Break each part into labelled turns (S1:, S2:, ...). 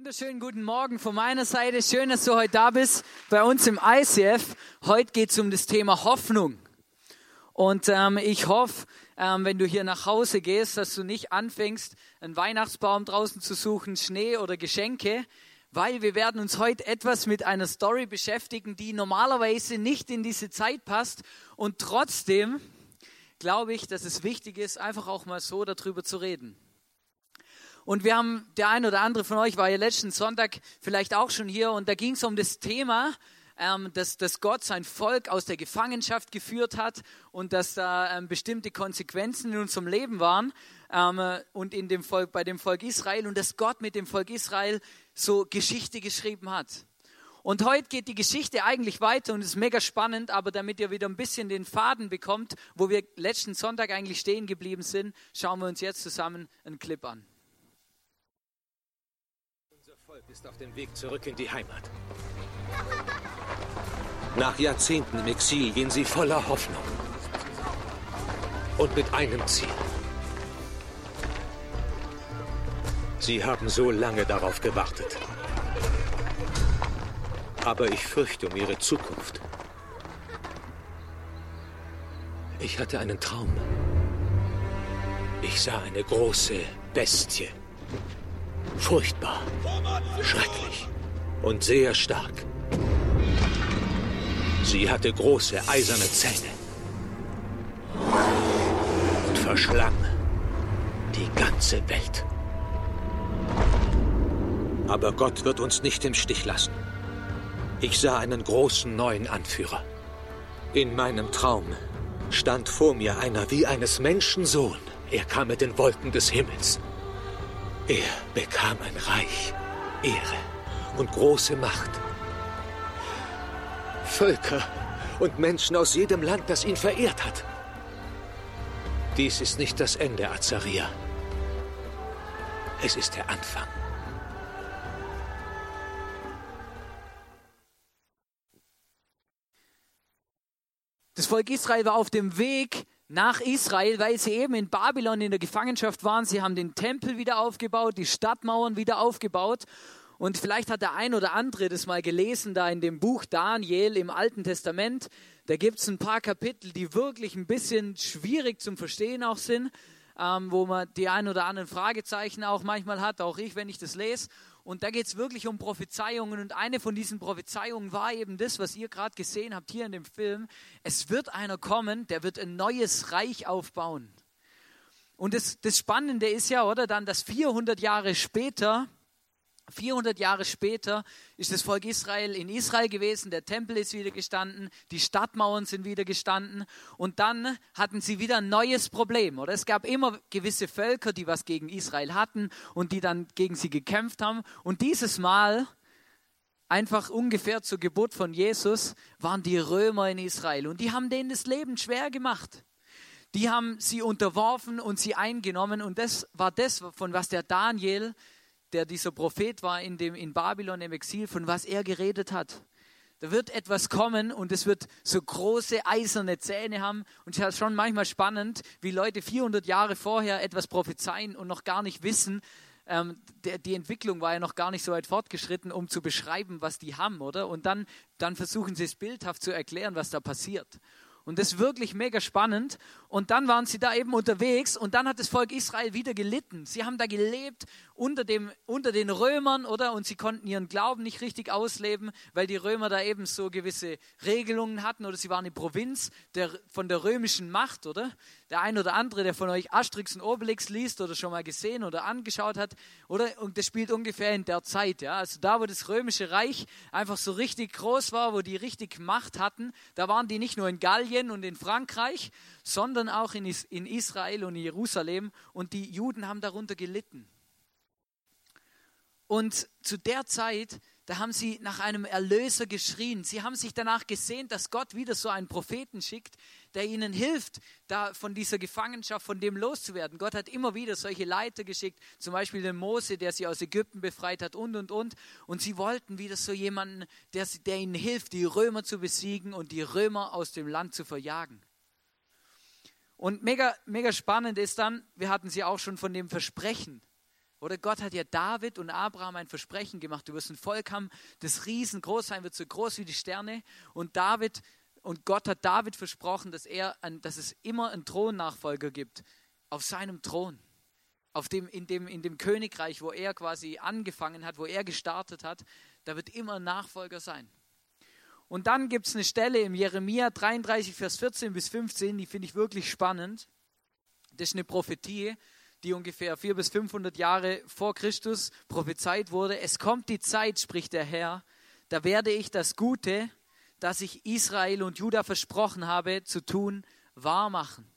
S1: wunderschönen guten Morgen von meiner Seite. Schön, dass du heute da bist bei uns im ICF. Heute geht es um das Thema Hoffnung. Und ähm, ich hoffe, ähm, wenn du hier nach Hause gehst, dass du nicht anfängst, einen Weihnachtsbaum draußen zu suchen, Schnee oder Geschenke, weil wir werden uns heute etwas mit einer Story beschäftigen, die normalerweise nicht in diese Zeit passt. Und trotzdem glaube ich, dass es wichtig ist, einfach auch mal so darüber zu reden. Und wir haben, der ein oder andere von euch war ja letzten Sonntag vielleicht auch schon hier und da ging es um das Thema, ähm, dass, dass Gott sein Volk aus der Gefangenschaft geführt hat und dass da ähm, bestimmte Konsequenzen in unserem Leben waren ähm, und in dem Volk, bei dem Volk Israel und dass Gott mit dem Volk Israel so Geschichte geschrieben hat. Und heute geht die Geschichte eigentlich weiter und ist mega spannend, aber damit ihr wieder ein bisschen den Faden bekommt, wo wir letzten Sonntag eigentlich stehen geblieben sind, schauen wir uns jetzt zusammen einen Clip an.
S2: Volk ist auf dem Weg zurück in die Heimat. Nach Jahrzehnten im Exil gehen sie voller Hoffnung. Und mit einem Ziel. Sie haben so lange darauf gewartet. Aber ich fürchte um ihre Zukunft. Ich hatte einen Traum. Ich sah eine große Bestie Furchtbar, schrecklich und sehr stark. Sie hatte große eiserne Zähne und verschlang die ganze Welt. Aber Gott wird uns nicht im Stich lassen. Ich sah einen großen neuen Anführer. In meinem Traum stand vor mir einer wie eines Menschen Sohn. Er kam mit den Wolken des Himmels. Er bekam ein Reich, Ehre und große Macht. Völker und Menschen aus jedem Land, das ihn verehrt hat. Dies ist nicht das Ende, Azaria. Es ist der Anfang.
S1: Das Volk Israel war auf dem Weg nach Israel, weil sie eben in Babylon in der Gefangenschaft waren. Sie haben den Tempel wieder aufgebaut, die Stadtmauern wieder aufgebaut. Und vielleicht hat der ein oder andere das mal gelesen, da in dem Buch Daniel im Alten Testament. Da gibt es ein paar Kapitel, die wirklich ein bisschen schwierig zum Verstehen auch sind, ähm, wo man die ein oder anderen Fragezeichen auch manchmal hat, auch ich, wenn ich das lese. Und da geht es wirklich um Prophezeiungen. Und eine von diesen Prophezeiungen war eben das, was ihr gerade gesehen habt hier in dem Film. Es wird einer kommen, der wird ein neues Reich aufbauen. Und das, das Spannende ist ja, oder dann, dass 400 Jahre später 400 Jahre später ist das Volk Israel in Israel gewesen, der Tempel ist wieder gestanden, die Stadtmauern sind wieder gestanden und dann hatten sie wieder ein neues Problem. Oder es gab immer gewisse Völker, die was gegen Israel hatten und die dann gegen sie gekämpft haben. Und dieses Mal, einfach ungefähr zur Geburt von Jesus, waren die Römer in Israel und die haben denen das Leben schwer gemacht. Die haben sie unterworfen und sie eingenommen und das war das, von was der Daniel der dieser Prophet war in, dem, in Babylon im Exil, von was er geredet hat. Da wird etwas kommen und es wird so große eiserne Zähne haben. Und es ist schon manchmal spannend, wie Leute 400 Jahre vorher etwas prophezeien und noch gar nicht wissen, ähm, der, die Entwicklung war ja noch gar nicht so weit fortgeschritten, um zu beschreiben, was die haben, oder? Und dann, dann versuchen sie es bildhaft zu erklären, was da passiert. Und das ist wirklich mega spannend. Und dann waren sie da eben unterwegs und dann hat das Volk Israel wieder gelitten. Sie haben da gelebt unter, dem, unter den Römern, oder? Und sie konnten ihren Glauben nicht richtig ausleben, weil die Römer da eben so gewisse Regelungen hatten oder sie waren eine Provinz der, von der römischen Macht, oder? Der ein oder andere, der von euch Asterix und Obelix liest oder schon mal gesehen oder angeschaut hat, oder? Und das spielt ungefähr in der Zeit, ja? Also da, wo das römische Reich einfach so richtig groß war, wo die richtig Macht hatten, da waren die nicht nur in Gallien und in Frankreich, sondern auch in, in Israel und in Jerusalem und die Juden haben darunter gelitten. Und zu der Zeit, da haben sie nach einem Erlöser geschrien. Sie haben sich danach gesehnt, dass Gott wieder so einen Propheten schickt, der ihnen hilft, da von dieser Gefangenschaft, von dem loszuwerden. Gott hat immer wieder solche Leiter geschickt, zum Beispiel den Mose, der sie aus Ägypten befreit hat und, und, und. Und sie wollten wieder so jemanden, der, der ihnen hilft, die Römer zu besiegen und die Römer aus dem Land zu verjagen. Und mega, mega spannend ist dann, wir hatten sie auch schon von dem Versprechen Oder Gott hat ja David und Abraham ein Versprechen gemacht. Du wirst ein Volk haben, das riesengroß sein wird, so groß wie die Sterne. Und David und Gott hat David versprochen, dass, er, dass es immer einen Thronnachfolger gibt auf seinem Thron. Auf dem, in, dem, in dem Königreich, wo er quasi angefangen hat, wo er gestartet hat, da wird immer ein Nachfolger sein. Und dann gibt es eine Stelle im Jeremia 33, Vers 14 bis 15, die finde ich wirklich spannend. Das ist eine Prophetie, die ungefähr 400 bis 500 Jahre vor Christus prophezeit wurde. Es kommt die Zeit, spricht der Herr, da werde ich das Gute, das ich Israel und Juda versprochen habe zu tun, wahr machen.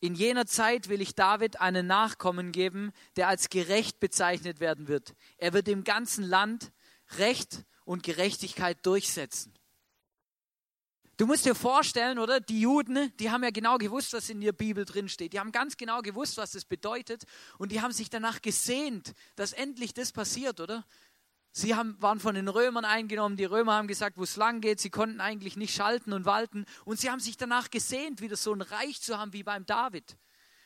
S1: In jener Zeit will ich David einen Nachkommen geben, der als gerecht bezeichnet werden wird. Er wird im ganzen Land Recht und Gerechtigkeit durchsetzen. Du musst dir vorstellen, oder? Die Juden, die haben ja genau gewusst, was in der Bibel drin steht. Die haben ganz genau gewusst, was das bedeutet. Und die haben sich danach gesehnt, dass endlich das passiert, oder? Sie haben, waren von den Römern eingenommen. Die Römer haben gesagt, wo es lang geht. Sie konnten eigentlich nicht schalten und walten. Und sie haben sich danach gesehnt, wieder so ein Reich zu haben wie beim David,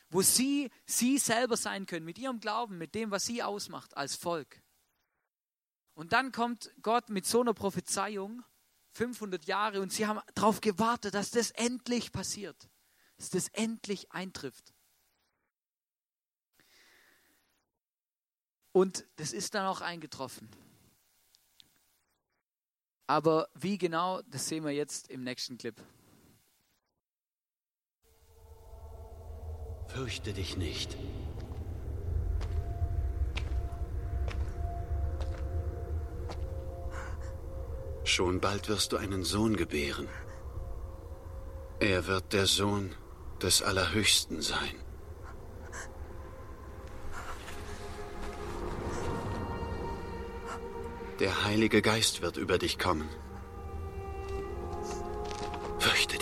S1: wo sie sie selber sein können, mit ihrem Glauben, mit dem, was sie ausmacht als Volk. Und dann kommt Gott mit so einer Prophezeiung, 500 Jahre, und sie haben darauf gewartet, dass das endlich passiert, dass das endlich eintrifft. Und das ist dann auch eingetroffen. Aber wie genau, das sehen wir jetzt im nächsten Clip.
S3: Fürchte dich nicht. Schon bald wirst du einen Sohn gebären. Er wird der Sohn des Allerhöchsten sein. Der Heilige Geist wird über dich kommen. Fürchte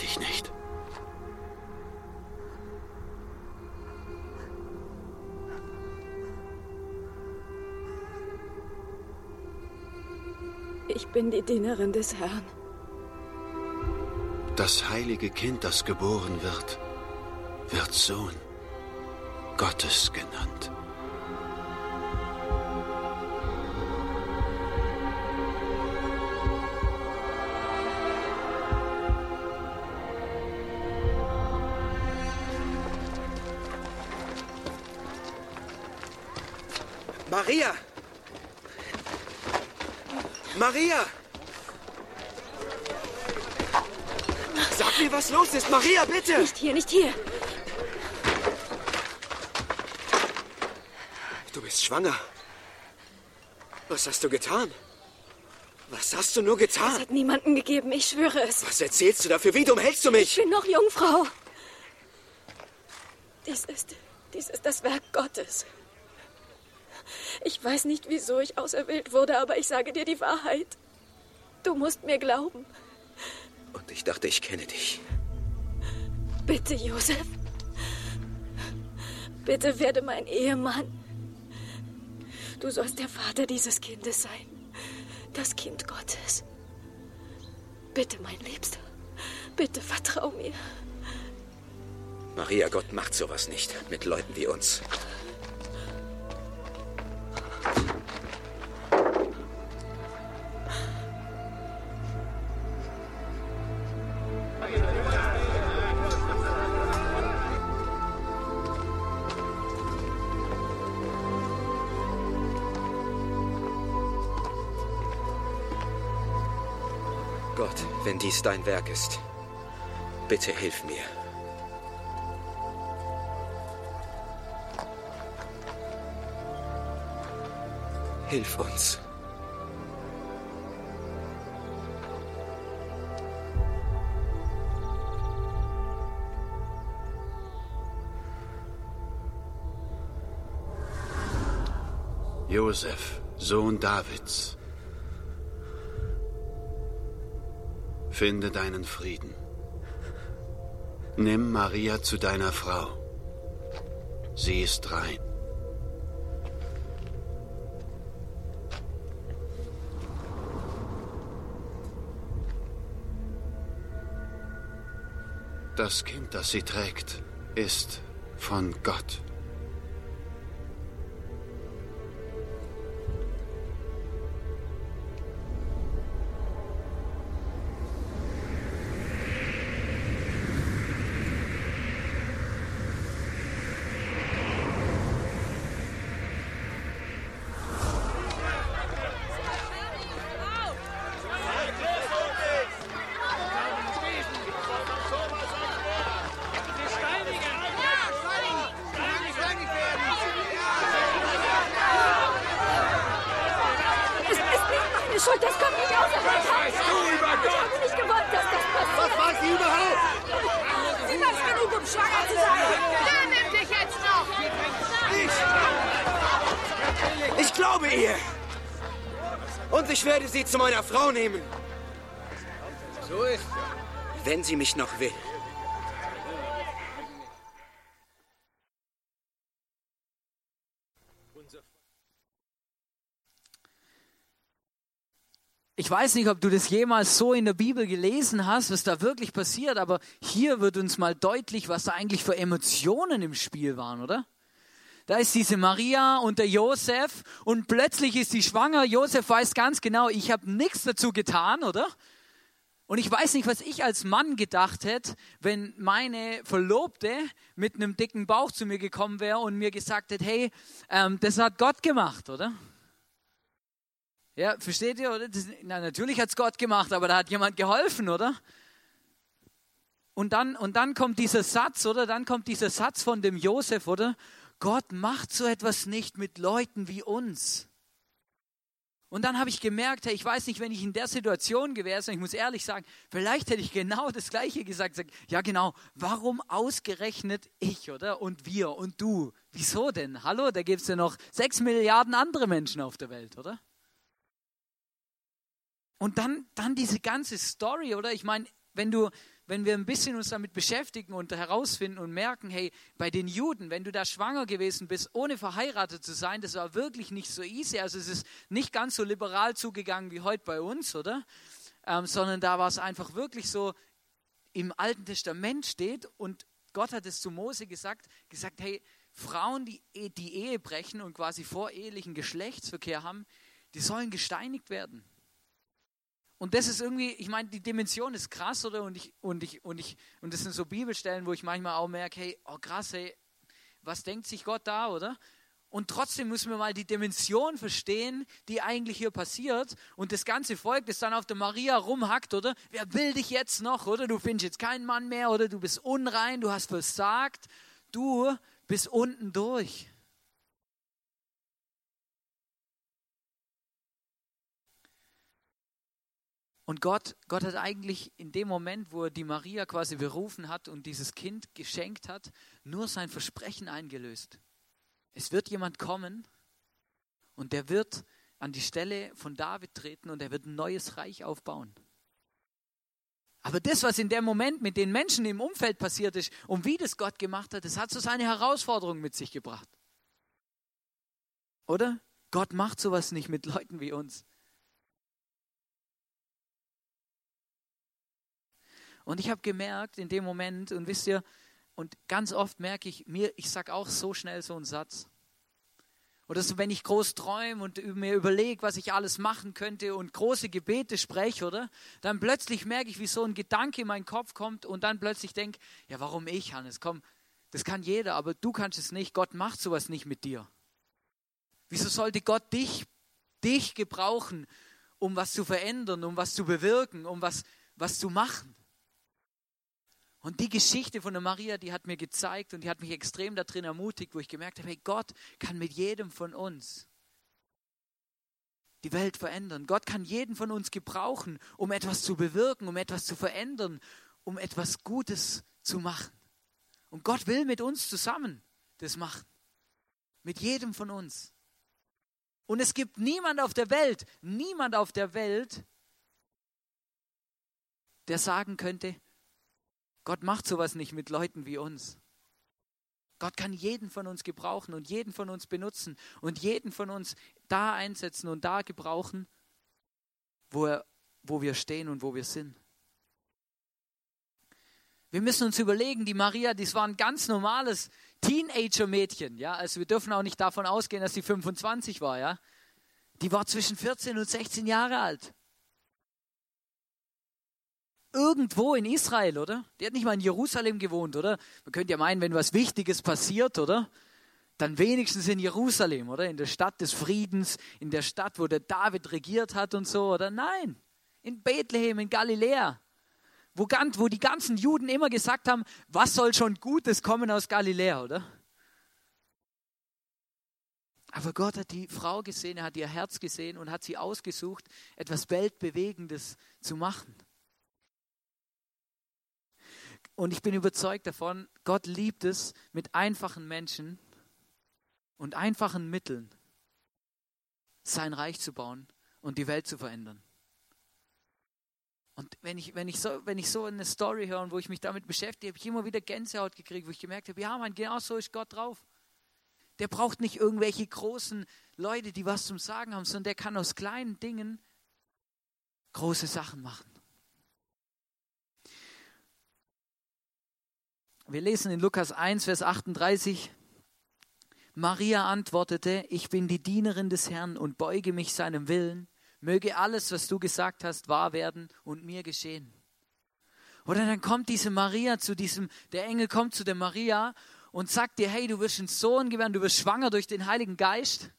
S4: bin die Dienerin des Herrn.
S3: Das heilige Kind, das geboren wird, wird Sohn Gottes genannt.
S5: Maria! Maria! Sag mir, was los ist. Maria, bitte!
S4: Nicht hier, nicht hier.
S5: Du bist schwanger. Was hast du getan? Was hast du nur
S4: Es
S5: getan?
S4: hat niemanden gegeben, ich schwöre es.
S5: Was erzählst du da? Für wie dumm hältst du mich?
S4: Ich bin noch Jungfrau. Dies ist, dies ist das Werk Gottes. Ich weiß nicht, wieso ich auserwählt wurde, aber ich sage dir die Wahrheit. Du musst mir glauben.
S5: Und ich dachte, ich kenne dich.
S4: Bitte, Josef. Bitte werde mein Ehemann. Du sollst der Vater dieses Kindes sein. Das Kind Gottes. Bitte, mein Liebster. Bitte vertrau mir.
S5: Maria, Gott macht sowas nicht. Mit Leuten wie uns. Gott, wenn dies dein Werk ist, bitte hilf mir. Hilf uns.
S3: Josef, Sohn Davids. Finde deinen Frieden. Nimm Maria zu deiner Frau. Sie ist rein. Das Kind, das sie trägt, ist von Gott.
S5: Sie
S6: zu
S5: meiner Frau nehmen. So ist Wenn sie mich noch will.
S1: Ich weiß nicht, ob du das jemals so in der Bibel gelesen hast, was da wirklich passiert, aber hier wird uns mal deutlich, was da eigentlich für Emotionen im Spiel waren, oder? Da ist diese Maria und der Josef und plötzlich ist sie schwanger. Josef weiß ganz genau, ich habe nichts dazu getan, oder? Und ich weiß nicht, was ich als Mann gedacht hätte, wenn meine Verlobte mit einem dicken Bauch zu mir gekommen wäre und mir gesagt hätte, hey, ähm, das hat Gott gemacht, oder? Ja, versteht ihr? Oder? Das, na, natürlich hat es Gott gemacht, aber da hat jemand geholfen, oder? Und dann, und dann kommt dieser Satz, oder? Dann kommt dieser Satz von dem Josef, oder? Gott macht so etwas nicht mit Leuten wie uns. Und dann habe ich gemerkt, hey, ich weiß nicht, wenn ich in der Situation gewesen wäre, ich muss ehrlich sagen, vielleicht hätte ich genau das Gleiche gesagt. Sag, ja, genau, warum ausgerechnet ich, oder? Und wir und du. Wieso denn? Hallo, da gibt es ja noch sechs Milliarden andere Menschen auf der Welt, oder? Und dann, dann diese ganze Story, oder? Ich meine, wenn du, wenn wir ein bisschen uns damit beschäftigen und herausfinden und merken, hey, bei den Juden, wenn du da schwanger gewesen bist, ohne verheiratet zu sein, das war wirklich nicht so easy. Also es ist nicht ganz so liberal zugegangen wie heute bei uns, oder? Ähm, sondern da war es einfach wirklich so, im Alten Testament steht und Gott hat es zu Mose gesagt, gesagt, hey, Frauen, die die Ehe brechen und quasi vorehelichen Geschlechtsverkehr haben, die sollen gesteinigt werden. Und das ist irgendwie, ich meine, die Dimension ist krass, oder? Und ich, und ich, und ich, und das sind so Bibelstellen, wo ich manchmal auch merke, hey, oh krass, hey, was denkt sich Gott da, oder? Und trotzdem müssen wir mal die Dimension verstehen, die eigentlich hier passiert. Und das ganze Volk, das dann auf der Maria rumhackt, oder? Wer will dich jetzt noch, oder? Du findest jetzt keinen Mann mehr, oder? Du bist unrein, du hast versagt. Du bist unten durch. Und Gott, Gott hat eigentlich in dem Moment, wo er die Maria quasi berufen hat und dieses Kind geschenkt hat, nur sein Versprechen eingelöst. Es wird jemand kommen und der wird an die Stelle von David treten und er wird ein neues Reich aufbauen. Aber das, was in dem Moment mit den Menschen im Umfeld passiert ist und wie das Gott gemacht hat, das hat so seine Herausforderung mit sich gebracht. Oder? Gott macht sowas nicht mit Leuten wie uns. Und ich habe gemerkt in dem Moment, und wisst ihr, und ganz oft merke ich mir, ich sage auch so schnell so einen Satz. Oder so, wenn ich groß träume und mir überlege, was ich alles machen könnte und große Gebete spreche, oder? Dann plötzlich merke ich, wie so ein Gedanke in meinen Kopf kommt und dann plötzlich denke, ja, warum ich, Hannes? Komm, das kann jeder, aber du kannst es nicht. Gott macht sowas nicht mit dir. Wieso sollte Gott dich, dich gebrauchen, um was zu verändern, um was zu bewirken, um was, was zu machen? Und die Geschichte von der Maria, die hat mir gezeigt und die hat mich extrem darin ermutigt, wo ich gemerkt habe, hey, Gott kann mit jedem von uns die Welt verändern. Gott kann jeden von uns gebrauchen, um etwas zu bewirken, um etwas zu verändern, um etwas Gutes zu machen. Und Gott will mit uns zusammen das machen. Mit jedem von uns. Und es gibt niemand auf der Welt, niemand auf der Welt, der sagen könnte, Gott macht sowas nicht mit Leuten wie uns. Gott kann jeden von uns gebrauchen und jeden von uns benutzen und jeden von uns da einsetzen und da gebrauchen, wo, er, wo wir stehen und wo wir sind. Wir müssen uns überlegen, die Maria, das war ein ganz normales Teenager-Mädchen, ja, also wir dürfen auch nicht davon ausgehen, dass sie 25 war, ja. Die war zwischen 14 und 16 Jahre alt irgendwo in Israel, oder? Die hat nicht mal in Jerusalem gewohnt, oder? Man könnte ja meinen, wenn was Wichtiges passiert, oder? Dann wenigstens in Jerusalem, oder? In der Stadt des Friedens, in der Stadt, wo der David regiert hat und so, oder? Nein, in Bethlehem, in Galiläa. Wo, wo die ganzen Juden immer gesagt haben, was soll schon Gutes kommen aus Galiläa, oder? Aber Gott hat die Frau gesehen, er hat ihr Herz gesehen und hat sie ausgesucht, etwas Weltbewegendes zu machen. Und ich bin überzeugt davon, Gott liebt es, mit einfachen Menschen und einfachen Mitteln sein Reich zu bauen und die Welt zu verändern. Und wenn ich, wenn ich, so, wenn ich so eine Story höre, wo ich mich damit beschäftige, habe ich immer wieder Gänsehaut gekriegt, wo ich gemerkt habe, ja, man, genau so ist Gott drauf. Der braucht nicht irgendwelche großen Leute, die was zum Sagen haben, sondern der kann aus kleinen Dingen große Sachen machen. Wir lesen in Lukas 1, Vers 38. Maria antwortete, ich bin die Dienerin des Herrn und beuge mich seinem Willen. Möge alles, was du gesagt hast, wahr werden und mir geschehen. Oder dann kommt diese Maria zu diesem, der Engel kommt zu der Maria und sagt dir, hey, du wirst einen Sohn gewähren, du wirst schwanger durch den Heiligen Geist.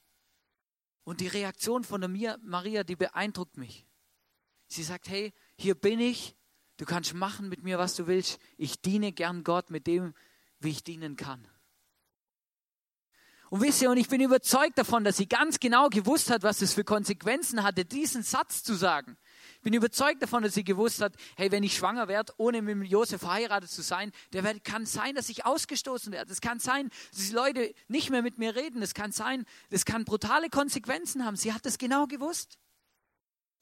S1: Und die Reaktion von der Maria, die beeindruckt mich. Sie sagt, hey, hier bin ich, du kannst machen mit mir, was du willst. Ich diene gern Gott mit dem, wie ich dienen kann. Und wisst ihr, und ich bin überzeugt davon, dass sie ganz genau gewusst hat, was es für Konsequenzen hatte, diesen Satz zu sagen. Ich bin überzeugt davon, dass sie gewusst hat, hey, wenn ich schwanger werde, ohne mit Josef verheiratet zu sein, der kann sein, dass ich ausgestoßen werde. Es kann sein, dass die Leute nicht mehr mit mir reden. Es kann sein, das kann brutale Konsequenzen haben. Sie hat das genau gewusst.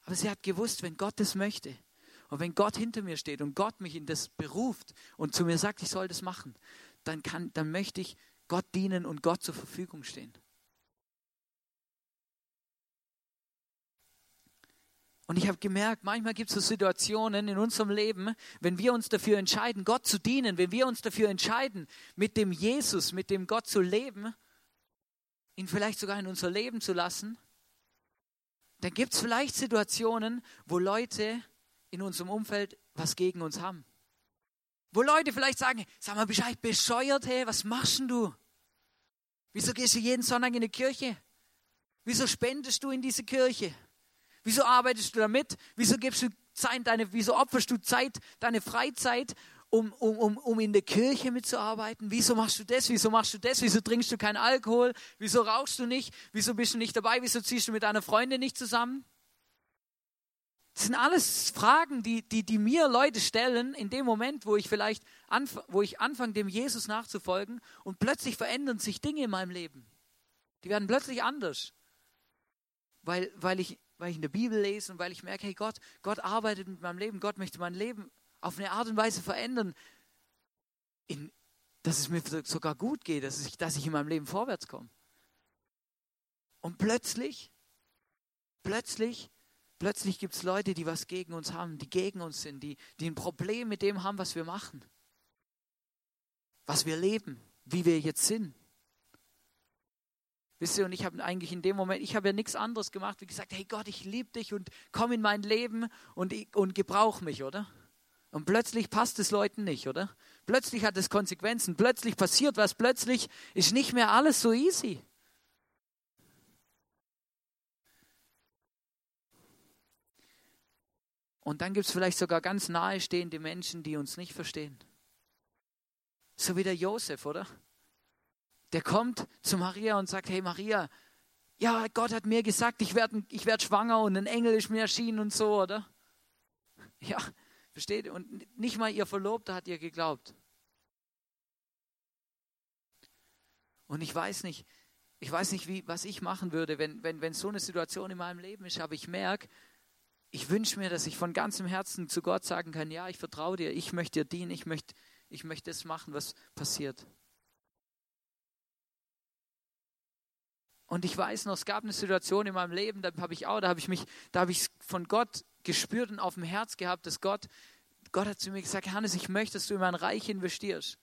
S1: Aber sie hat gewusst, wenn Gott das möchte und wenn Gott hinter mir steht und Gott mich in das beruft und zu mir sagt, ich soll das machen, dann, kann, dann möchte ich Gott dienen und Gott zur Verfügung stehen. Und ich habe gemerkt, manchmal gibt es so Situationen in unserem Leben, wenn wir uns dafür entscheiden, Gott zu dienen, wenn wir uns dafür entscheiden, mit dem Jesus, mit dem Gott zu leben, ihn vielleicht sogar in unser Leben zu lassen, dann gibt es vielleicht Situationen, wo Leute in unserem Umfeld was gegen uns haben. Wo Leute vielleicht sagen, sag mal Bescheid, bescheuert, hey, was machst denn du? Wieso gehst du jeden Sonntag in die Kirche? Wieso spendest du in diese Kirche? Wieso arbeitest du damit? Wieso gibst du Zeit, deine, wieso opferst du Zeit, deine Freizeit, um, um, um, um in der Kirche mitzuarbeiten? Wieso machst du das? Wieso machst du das? Wieso trinkst du keinen Alkohol? Wieso rauchst du nicht? Wieso bist du nicht dabei? Wieso ziehst du mit deiner Freundin nicht zusammen? Das sind alles Fragen, die, die, die mir Leute stellen in dem Moment, wo ich vielleicht anf wo ich anfange, dem Jesus nachzufolgen und plötzlich verändern sich Dinge in meinem Leben. Die werden plötzlich anders, weil, weil, ich, weil ich in der Bibel lese und weil ich merke, hey Gott, Gott arbeitet mit meinem Leben, Gott möchte mein Leben auf eine Art und Weise verändern, in, dass es mir sogar gut geht, dass ich, dass ich in meinem Leben vorwärts komme. Und plötzlich, plötzlich Plötzlich gibt es Leute, die was gegen uns haben, die gegen uns sind, die, die ein Problem mit dem haben, was wir machen, was wir leben, wie wir jetzt sind. Wisst ihr, und ich habe eigentlich in dem Moment, ich habe ja nichts anderes gemacht, wie gesagt, hey Gott, ich liebe dich und komm in mein Leben und, und gebrauch mich, oder? Und plötzlich passt es Leuten nicht, oder? Plötzlich hat es Konsequenzen, plötzlich passiert was, plötzlich ist nicht mehr alles so easy. Und dann gibt es vielleicht sogar ganz nahestehende Menschen, die uns nicht verstehen. So wie der Josef, oder? Der kommt zu Maria und sagt, hey Maria, ja, Gott hat mir gesagt, ich werde ich werd schwanger und ein Engel ist mir erschienen und so, oder? Ja, versteht? Und nicht mal ihr Verlobter hat ihr geglaubt. Und ich weiß nicht, ich weiß nicht, wie, was ich machen würde, wenn, wenn, wenn so eine Situation in meinem Leben ist, aber ich merke, ich wünsche mir, dass ich von ganzem Herzen zu Gott sagen kann, ja, ich vertraue dir, ich möchte dir dienen, ich möchte, ich möchte das machen, was passiert. Und ich weiß noch, es gab eine Situation in meinem Leben, da habe ich auch, da habe ich mich, da habe ich von Gott gespürt und auf dem Herz gehabt, dass Gott, Gott hat zu mir gesagt, Hannes, ich möchte, dass du in mein Reich investierst.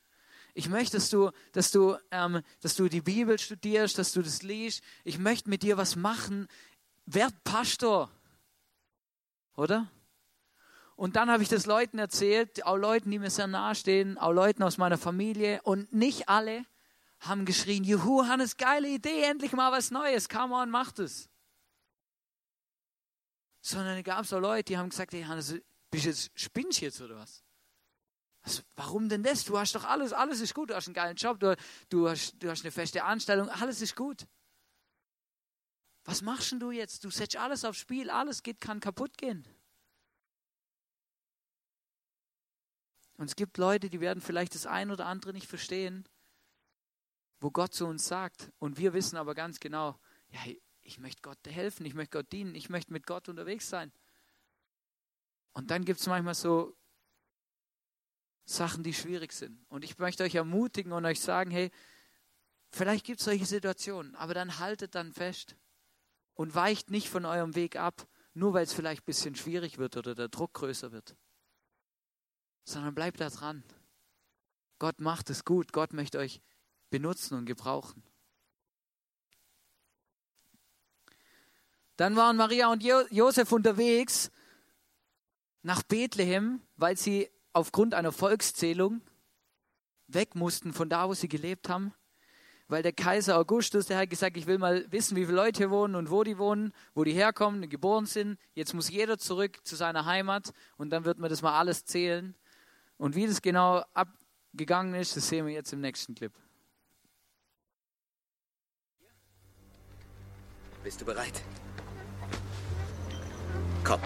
S1: Ich möchte, dass du, dass du, ähm, dass du die Bibel studierst, dass du das liest. Ich möchte mit dir was machen. Werd Pastor oder? Und dann habe ich das Leuten erzählt, auch Leuten, die mir sehr nahe stehen, auch Leuten aus meiner Familie. Und nicht alle haben geschrien, Juhu, Hannes, geile Idee, endlich mal was Neues, come on, mach das. Sondern es gab so Leute, die haben gesagt, hey Hannes, bist jetzt, spinnst jetzt oder was? was? Warum denn das? Du hast doch alles, alles ist gut, du hast einen geilen Job, du, du, hast, du hast eine feste Anstellung, alles ist gut. Was machst denn du jetzt? Du setzt alles aufs Spiel, alles geht, kann kaputt gehen. Und es gibt Leute, die werden vielleicht das ein oder andere nicht verstehen, wo Gott zu uns sagt. Und wir wissen aber ganz genau, ja, ich möchte Gott helfen, ich möchte Gott dienen, ich möchte mit Gott unterwegs sein. Und dann gibt es manchmal so Sachen, die schwierig sind. Und ich möchte euch ermutigen und euch sagen, hey, vielleicht gibt es solche Situationen, aber dann haltet dann fest und weicht nicht von eurem Weg ab, nur weil es vielleicht ein bisschen schwierig wird oder der Druck größer wird sondern bleibt da dran. Gott macht es gut. Gott möchte euch benutzen und gebrauchen. Dann waren Maria und Josef unterwegs nach Bethlehem, weil sie aufgrund einer Volkszählung weg mussten von da, wo sie gelebt haben. Weil der Kaiser Augustus, der hat gesagt, ich will mal wissen, wie viele Leute hier wohnen und wo die wohnen, wo die herkommen, geboren sind. Jetzt muss jeder zurück zu seiner Heimat und dann wird man das mal alles zählen. Und wie das genau abgegangen ist, das sehen wir jetzt im nächsten Clip.
S5: Bist du bereit? Komm.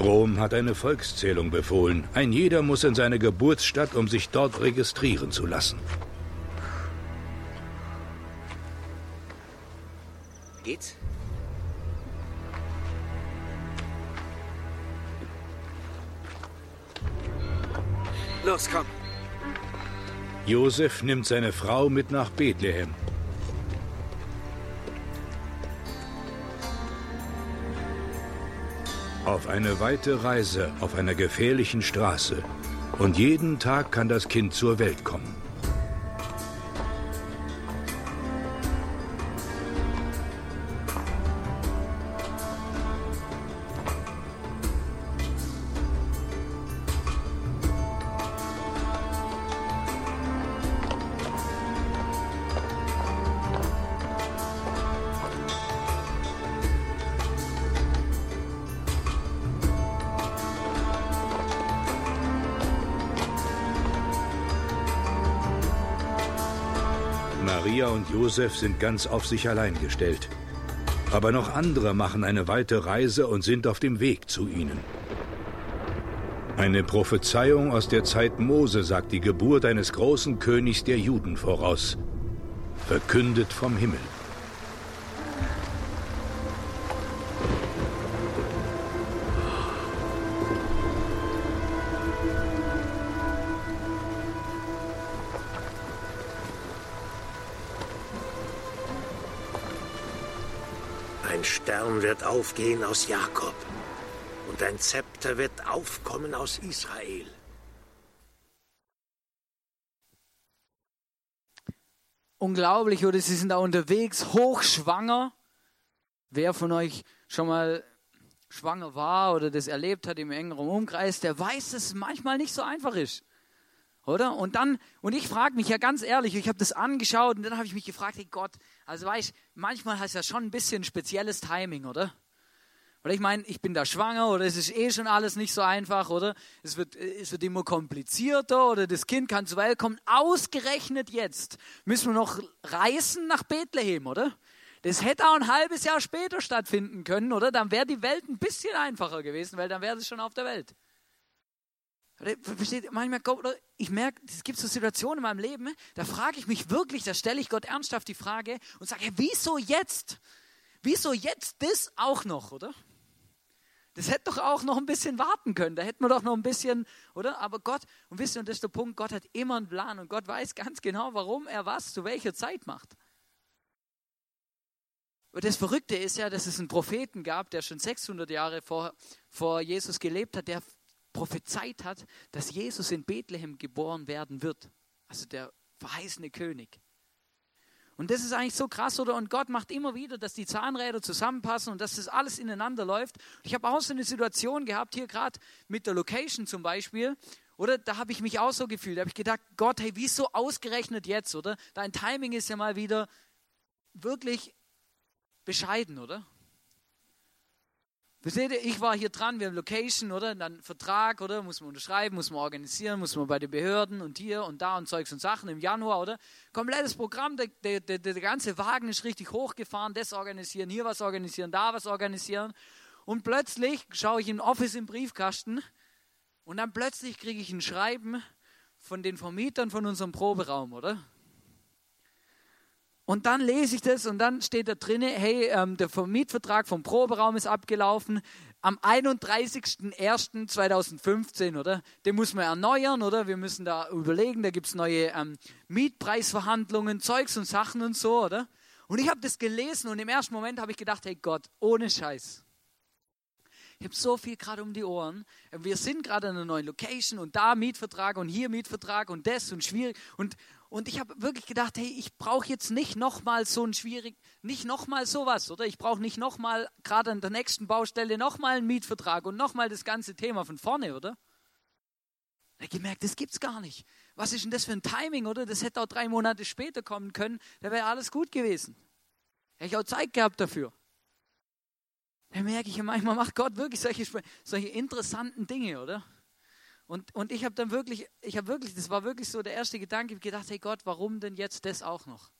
S7: Rom hat eine Volkszählung befohlen. Ein jeder muss in seine Geburtsstadt, um sich dort registrieren zu lassen.
S5: Geht's? Los, komm.
S7: Josef nimmt seine Frau mit nach Bethlehem. Auf eine weite Reise auf einer gefährlichen Straße. Und jeden Tag kann das Kind zur Welt kommen. Maria und Josef sind ganz auf sich allein gestellt. Aber noch andere machen eine weite Reise und sind auf dem Weg zu ihnen. Eine Prophezeiung aus der Zeit Mose sagt die Geburt eines großen Königs der Juden voraus, verkündet vom Himmel.
S8: Wird aufgehen aus Jakob und ein Zepter wird aufkommen aus Israel.
S1: Unglaublich, oder sie sind da unterwegs, hochschwanger. Wer von euch schon mal schwanger war oder das erlebt hat im engeren Umkreis, der weiß, dass es manchmal nicht so einfach ist. Oder? Und dann, und ich frage mich ja ganz ehrlich, ich habe das angeschaut und dann habe ich mich gefragt, hey Gott, also weißt manchmal hast du ja schon ein bisschen spezielles Timing, oder? Oder ich meine, ich bin da schwanger oder es ist eh schon alles nicht so einfach, oder? Es wird, es wird immer komplizierter oder das Kind kann zur Welt kommen. Ausgerechnet jetzt müssen wir noch reisen nach Bethlehem, oder? Das hätte auch ein halbes Jahr später stattfinden können, oder? Dann wäre die Welt ein bisschen einfacher gewesen, weil dann wäre es schon auf der Welt. Versteht, manchmal, ich merke, es gibt so Situationen in meinem Leben, da frage ich mich wirklich, da stelle ich Gott ernsthaft die Frage und sage, wieso jetzt? Wieso jetzt das auch noch, oder? Das hätte doch auch noch ein bisschen warten können. Da hätten wir doch noch ein bisschen, oder? Aber Gott, und wisst ihr, und das ist der Punkt, Gott hat immer einen Plan und Gott weiß ganz genau, warum er was zu welcher Zeit macht. Und das Verrückte ist ja, dass es einen Propheten gab, der schon 600 Jahre vor, vor Jesus gelebt hat, der prophezeit hat, dass Jesus in Bethlehem geboren werden wird. Also der verheißene König. Und das ist eigentlich so krass, oder? Und Gott macht immer wieder, dass die Zahnräder zusammenpassen und dass das alles ineinander läuft. Ich habe auch so eine Situation gehabt, hier gerade mit der Location zum Beispiel, oder? Da habe ich mich auch so gefühlt. Da habe ich gedacht, Gott, hey, wieso ausgerechnet jetzt, oder? Dein Timing ist ja mal wieder wirklich bescheiden, oder? Versteht ihr, ich war hier dran, wir haben Location, oder? Dann Vertrag, oder? Muss man unterschreiben, muss man organisieren, muss man bei den Behörden und hier und da und Zeugs und Sachen im Januar, oder? Komplettes Programm, der, der, der, der ganze Wagen ist richtig hochgefahren, das organisieren, hier was organisieren, da was organisieren. Und plötzlich schaue ich im Office im Briefkasten und dann plötzlich kriege ich ein Schreiben von den Vermietern von unserem Proberaum, oder? Und dann lese ich das und dann steht da drin, hey, ähm, der Vermietvertrag vom Proberaum ist abgelaufen am 31.01.2015, oder? Den muss man erneuern, oder? Wir müssen da überlegen, da gibt es neue ähm, Mietpreisverhandlungen, Zeugs und Sachen und so, oder? Und ich habe das gelesen und im ersten Moment habe ich gedacht, hey Gott, ohne Scheiß. Ich habe so viel gerade um die Ohren. Wir sind gerade in einer neuen Location und da Mietvertrag und hier Mietvertrag und das und schwierig. Und, und ich habe wirklich gedacht, hey, ich brauche jetzt nicht nochmal so ein schwierig, nicht nochmal sowas, oder? Ich brauche nicht nochmal gerade an der nächsten Baustelle nochmal einen Mietvertrag und nochmal das ganze Thema von vorne, oder? Habe gemerkt, das gibt's gar nicht. Was ist denn das für ein Timing, oder? Das hätte auch drei Monate später kommen können, da wäre alles gut gewesen. Hätte ich auch Zeit gehabt dafür. Da merke ich, manchmal macht Gott wirklich solche, solche interessanten Dinge, oder? Und, und ich habe dann wirklich, ich habe wirklich, das war wirklich so der erste Gedanke, ich habe gedacht, hey Gott, warum denn jetzt das auch noch?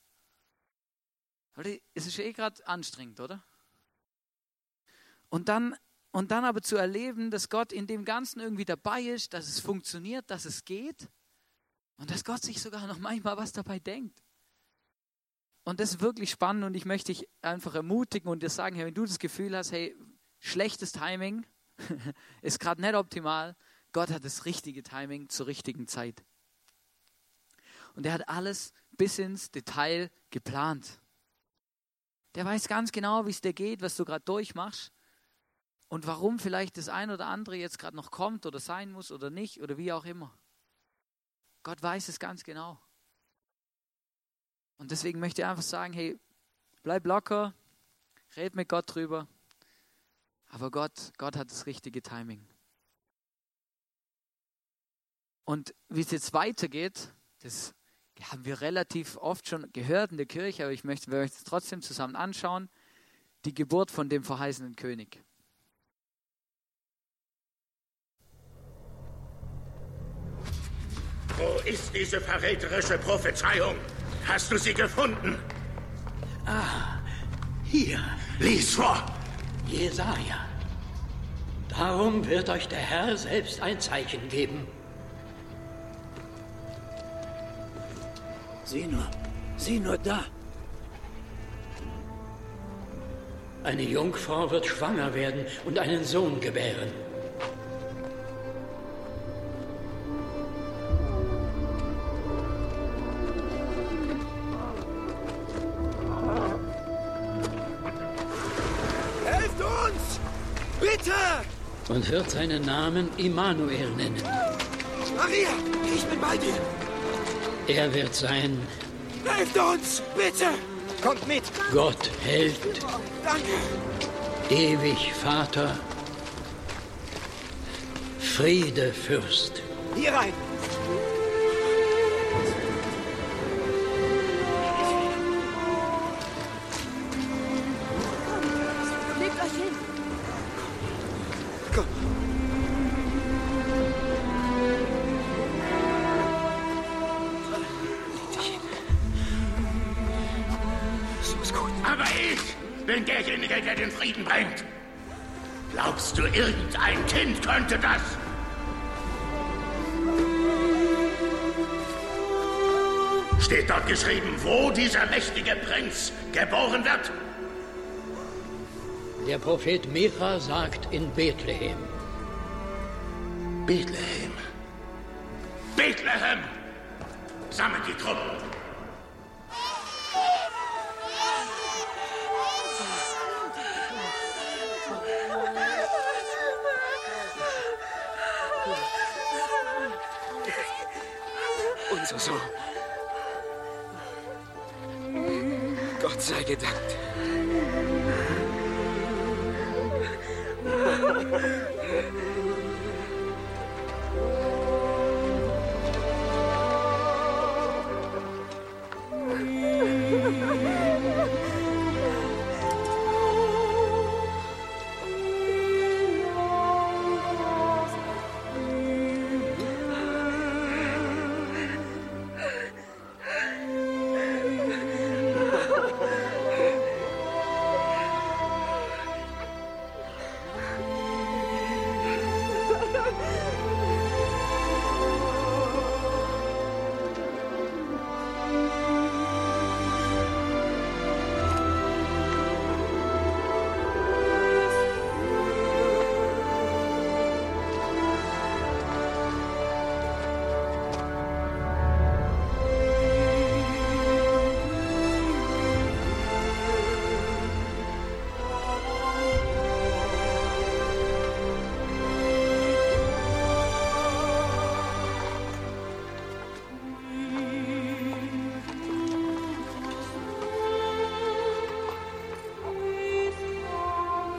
S1: Weil es ist eh gerade anstrengend, oder? Und dann, und dann aber zu erleben, dass Gott in dem Ganzen irgendwie dabei ist, dass es funktioniert, dass es geht und dass Gott sich sogar noch manchmal was dabei denkt. Und das ist wirklich spannend und ich möchte dich einfach ermutigen und dir sagen, hey, wenn du das Gefühl hast, hey, schlechtes Timing, ist gerade nicht optimal, Gott hat das richtige Timing zur richtigen Zeit. Und er hat alles bis ins Detail geplant. Der weiß ganz genau, wie es dir geht, was du gerade durchmachst und warum vielleicht das ein oder andere jetzt gerade noch kommt oder sein muss oder nicht oder wie auch immer. Gott weiß es ganz genau. Und deswegen möchte ich einfach sagen, hey, bleib locker, red mit Gott drüber. Aber Gott, Gott hat das richtige Timing. Und wie es jetzt weitergeht, das haben wir relativ oft schon gehört in der Kirche, aber ich möchte, wir möchten es trotzdem zusammen anschauen. Die Geburt von dem verheißenen König.
S8: Wo ist diese verräterische Prophezeiung? Hast du sie gefunden?
S9: Ah, hier.
S8: Lies vor.
S9: Jesaja. Darum wird euch der Herr selbst ein Zeichen geben.
S5: Sieh nur, sieh nur da.
S9: Eine Jungfrau wird schwanger werden und einen Sohn gebären.
S5: Helft uns! Bitte!
S9: Und wird seinen Namen Immanuel nennen.
S5: Maria, ich bin bei dir.
S9: Er wird sein
S5: Helft uns! Bitte! Kommt mit!
S9: Gott Held,
S5: Danke!
S9: ewig Vater, Friede Fürst.
S5: Hier rein!
S6: Legt euch hin.
S5: Komm!
S8: Bin derjenige, der den Frieden bringt. Glaubst du, irgendein Kind könnte das? Steht dort geschrieben, wo dieser mächtige Prinz geboren wird?
S9: Der Prophet Micha sagt in Bethlehem.
S8: Bethlehem. Bethlehem! Sammelt die Truppen.
S5: Unser Sohn. Gott sei gedankt.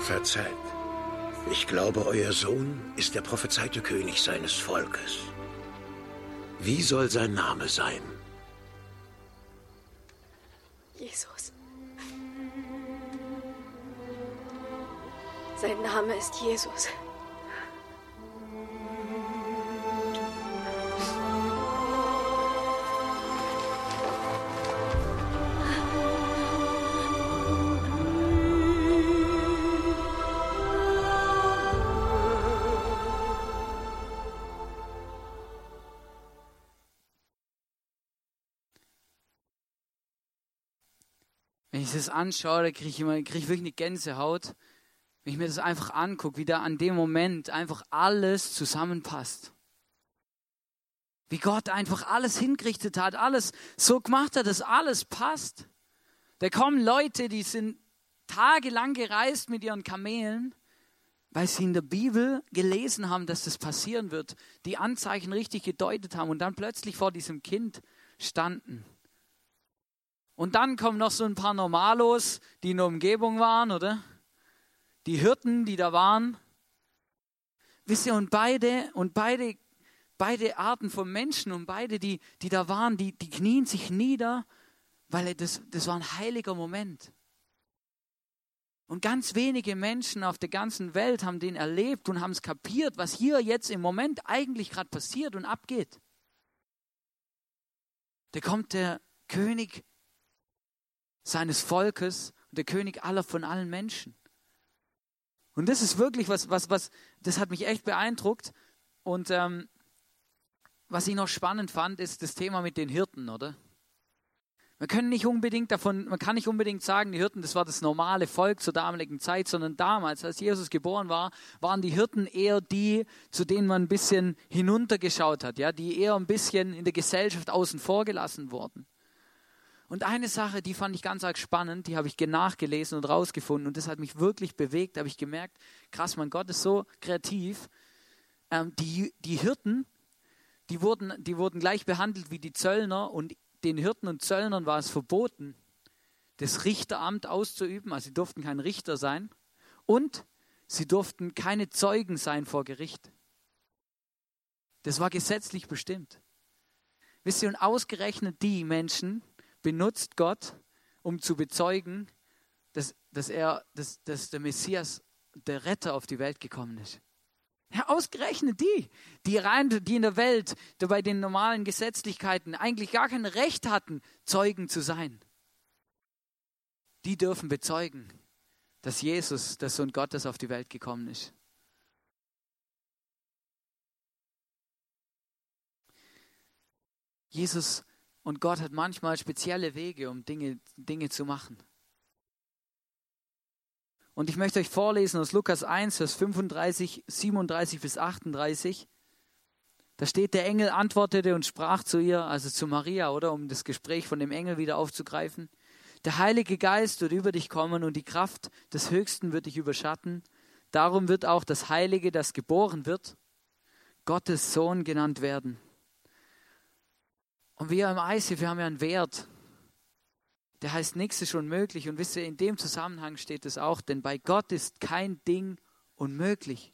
S8: Verzeiht. Ich glaube, euer Sohn ist der prophezeite König seines Volkes. Wie soll sein Name sein?
S4: Jesus. Sein Name ist Jesus.
S1: Das anschaue, da kriege ich, immer, krieg ich wirklich eine Gänsehaut. Wenn ich mir das einfach angucke, wie da an dem Moment einfach alles zusammenpasst. Wie Gott einfach alles hingerichtet hat, alles so gemacht hat, dass alles passt. Da kommen Leute, die sind tagelang gereist mit ihren Kamelen, weil sie in der Bibel gelesen haben, dass das passieren wird, die Anzeichen richtig gedeutet haben und dann plötzlich vor diesem Kind standen. Und dann kommen noch so ein paar Normalos, die in der Umgebung waren, oder? Die Hirten, die da waren. Wisst ihr, und beide, und beide, beide Arten von Menschen und beide, die, die da waren, die, die knien sich nieder, weil das, das war ein heiliger Moment. Und ganz wenige Menschen auf der ganzen Welt haben den erlebt und haben es kapiert, was hier jetzt im Moment eigentlich gerade passiert und abgeht. Da kommt der König seines Volkes und der König aller von allen Menschen. Und das ist wirklich was, was, was, das hat mich echt beeindruckt. Und ähm, was ich noch spannend fand, ist das Thema mit den Hirten, oder? Man kann nicht unbedingt davon, man kann nicht unbedingt sagen, die Hirten, das war das normale Volk zur damaligen Zeit, sondern damals, als Jesus geboren war, waren die Hirten eher die, zu denen man ein bisschen hinuntergeschaut hat, ja, die eher ein bisschen in der Gesellschaft außen vor gelassen wurden. Und eine Sache, die fand ich ganz arg spannend, die habe ich nachgelesen und rausgefunden und das hat mich wirklich bewegt, habe ich gemerkt, krass, mein Gott ist so kreativ. Ähm, die, die Hirten, die wurden, die wurden gleich behandelt wie die Zöllner und den Hirten und Zöllnern war es verboten, das Richteramt auszuüben, also sie durften kein Richter sein und sie durften keine Zeugen sein vor Gericht. Das war gesetzlich bestimmt. Wisst ihr, und ausgerechnet die Menschen, benutzt Gott, um zu bezeugen, dass, dass, er, dass, dass der Messias, der Retter auf die Welt gekommen ist. Ja, ausgerechnet die, die rein, die in der Welt, die bei den normalen Gesetzlichkeiten eigentlich gar kein Recht hatten, Zeugen zu sein. Die dürfen bezeugen, dass Jesus, der Sohn Gottes, auf die Welt gekommen ist. Jesus und Gott hat manchmal spezielle Wege, um Dinge, Dinge zu machen. Und ich möchte euch vorlesen aus Lukas 1, Vers 35, 37 bis 38. Da steht, der Engel antwortete und sprach zu ihr, also zu Maria, oder um das Gespräch von dem Engel wieder aufzugreifen. Der Heilige Geist wird über dich kommen und die Kraft des Höchsten wird dich überschatten. Darum wird auch das Heilige, das geboren wird, Gottes Sohn genannt werden. Und wir im ICF, wir haben ja einen Wert. Der heißt, nichts ist unmöglich. Und wisst ihr, in dem Zusammenhang steht es auch, denn bei Gott ist kein Ding unmöglich.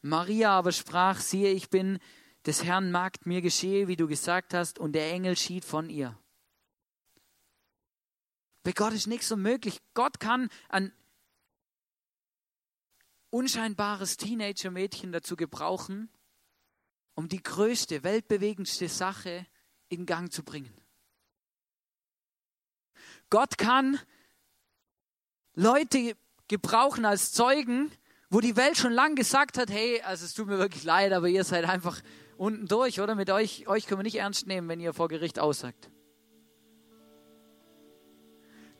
S1: Maria aber sprach, siehe, ich bin des Herrn Magd, mir geschehe, wie du gesagt hast, und der Engel schied von ihr. Bei Gott ist nichts unmöglich. Gott kann ein unscheinbares Teenager-Mädchen dazu gebrauchen, um die größte, weltbewegendste Sache in Gang zu bringen. Gott kann Leute gebrauchen als Zeugen, wo die Welt schon lang gesagt hat, hey, also es tut mir wirklich leid, aber ihr seid einfach unten durch, oder? Mit euch, euch können wir nicht ernst nehmen, wenn ihr vor Gericht aussagt.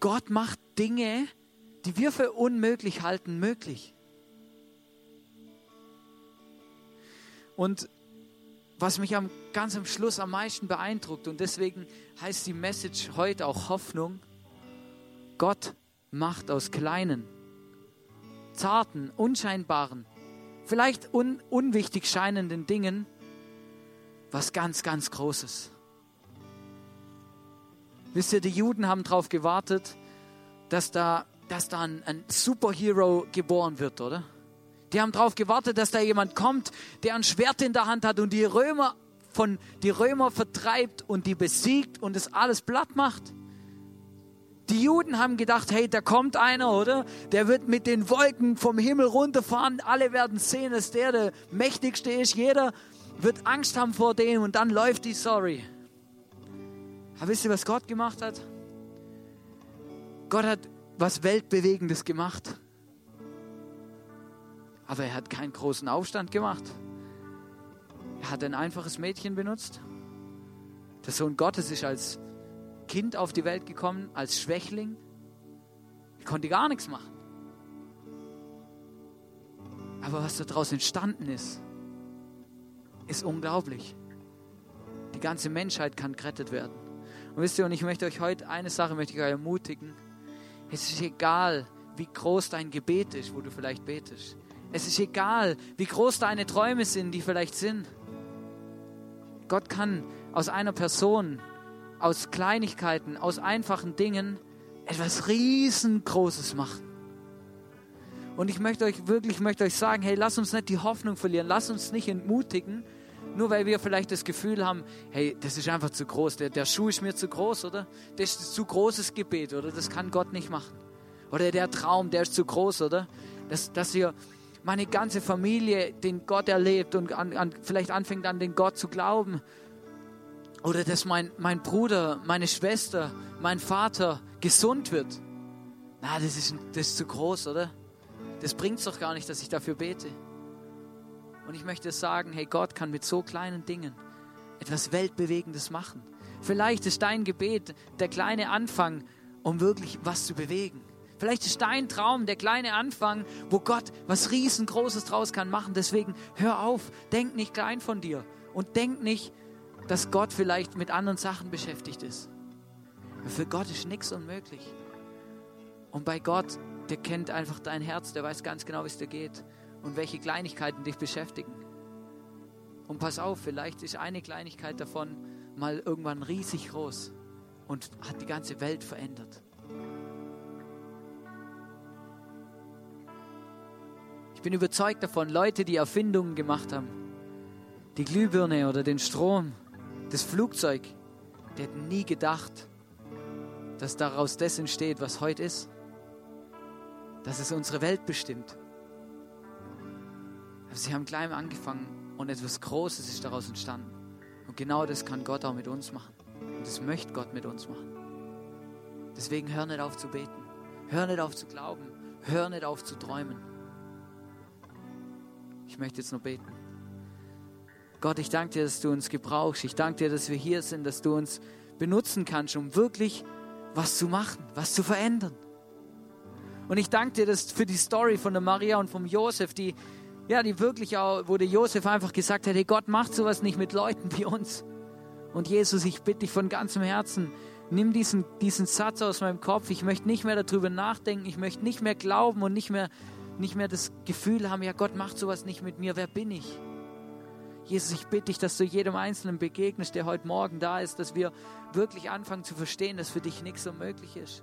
S1: Gott macht Dinge, die wir für unmöglich halten, möglich. Und was mich am, ganz am Schluss am meisten beeindruckt. Und deswegen heißt die Message heute auch Hoffnung. Gott macht aus kleinen, zarten, unscheinbaren, vielleicht un unwichtig scheinenden Dingen was ganz, ganz Großes. Wisst ihr, die Juden haben darauf gewartet, dass da dass da ein, ein Superhero geboren wird, oder? Die haben darauf gewartet, dass da jemand kommt, der ein Schwert in der Hand hat und die Römer von die Römer vertreibt und die besiegt und es alles platt macht. Die Juden haben gedacht, hey, da kommt einer, oder? Der wird mit den Wolken vom Himmel runterfahren. Alle werden sehen, dass der der mächtigste ist. Jeder wird Angst haben vor dem und dann läuft die Story. Aber wisst ihr, was Gott gemacht hat? Gott hat was Weltbewegendes gemacht. Aber er hat keinen großen Aufstand gemacht. Er hat ein einfaches Mädchen benutzt. Der Sohn Gottes ist als Kind auf die Welt gekommen, als Schwächling. Er konnte gar nichts machen. Aber was daraus entstanden ist, ist unglaublich. Die ganze Menschheit kann gerettet werden. Und wisst ihr, und ich möchte euch heute eine Sache möchte ich euch ermutigen. Es ist egal, wie groß dein Gebet ist, wo du vielleicht betest. Es ist egal, wie groß deine Träume sind, die vielleicht sind. Gott kann aus einer Person, aus Kleinigkeiten, aus einfachen Dingen etwas riesengroßes machen. Und ich möchte euch wirklich, ich möchte euch sagen, hey, lass uns nicht die Hoffnung verlieren, lass uns nicht entmutigen, nur weil wir vielleicht das Gefühl haben, hey, das ist einfach zu groß, der, der Schuh ist mir zu groß, oder? Das ist zu großes Gebet, oder? Das kann Gott nicht machen. Oder der Traum, der ist zu groß, oder? Dass, dass wir meine ganze Familie den Gott erlebt und an, an, vielleicht anfängt an den Gott zu glauben. Oder dass mein, mein Bruder, meine Schwester, mein Vater gesund wird. Na, das ist, das ist zu groß, oder? Das bringt es doch gar nicht, dass ich dafür bete. Und ich möchte sagen, hey, Gott kann mit so kleinen Dingen etwas Weltbewegendes machen. Vielleicht ist dein Gebet der kleine Anfang, um wirklich was zu bewegen. Vielleicht ist dein Traum der kleine Anfang, wo Gott was riesengroßes draus kann machen. Deswegen hör auf, denk nicht klein von dir und denk nicht, dass Gott vielleicht mit anderen Sachen beschäftigt ist. Für Gott ist nichts unmöglich. Und bei Gott, der kennt einfach dein Herz, der weiß ganz genau, wie es dir geht und welche Kleinigkeiten dich beschäftigen. Und pass auf, vielleicht ist eine Kleinigkeit davon mal irgendwann riesig groß und hat die ganze Welt verändert. Ich bin überzeugt davon, Leute, die Erfindungen gemacht haben, die Glühbirne oder den Strom, das Flugzeug, die hätten nie gedacht, dass daraus das entsteht, was heute ist. Dass es unsere Welt bestimmt. Aber sie haben klein angefangen und etwas Großes ist daraus entstanden. Und genau das kann Gott auch mit uns machen. Und das möchte Gott mit uns machen. Deswegen hör nicht auf zu beten. Hör nicht auf zu glauben. Hör nicht auf zu träumen. Ich möchte jetzt nur beten. Gott, ich danke dir, dass du uns gebrauchst. Ich danke dir, dass wir hier sind, dass du uns benutzen kannst, um wirklich was zu machen, was zu verändern. Und ich danke dir dass für die Story von der Maria und vom Josef, die ja, die wirklich auch, wo der Josef einfach gesagt hat, hey, Gott macht sowas nicht mit Leuten wie uns. Und Jesus, ich bitte dich von ganzem Herzen, nimm diesen, diesen Satz aus meinem Kopf. Ich möchte nicht mehr darüber nachdenken. Ich möchte nicht mehr glauben und nicht mehr, nicht mehr das Gefühl haben, ja, Gott macht sowas nicht mit mir. Wer bin ich? Jesus, ich bitte dich, dass du jedem Einzelnen begegnest, der heute Morgen da ist, dass wir wirklich anfangen zu verstehen, dass für dich nichts unmöglich ist.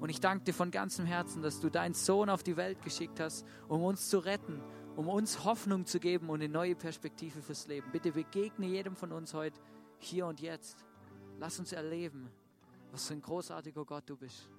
S1: Und ich danke dir von ganzem Herzen, dass du deinen Sohn auf die Welt geschickt hast, um uns zu retten, um uns Hoffnung zu geben und eine neue Perspektive fürs Leben. Bitte begegne jedem von uns heute, hier und jetzt. Lass uns erleben, was für ein großartiger Gott du bist.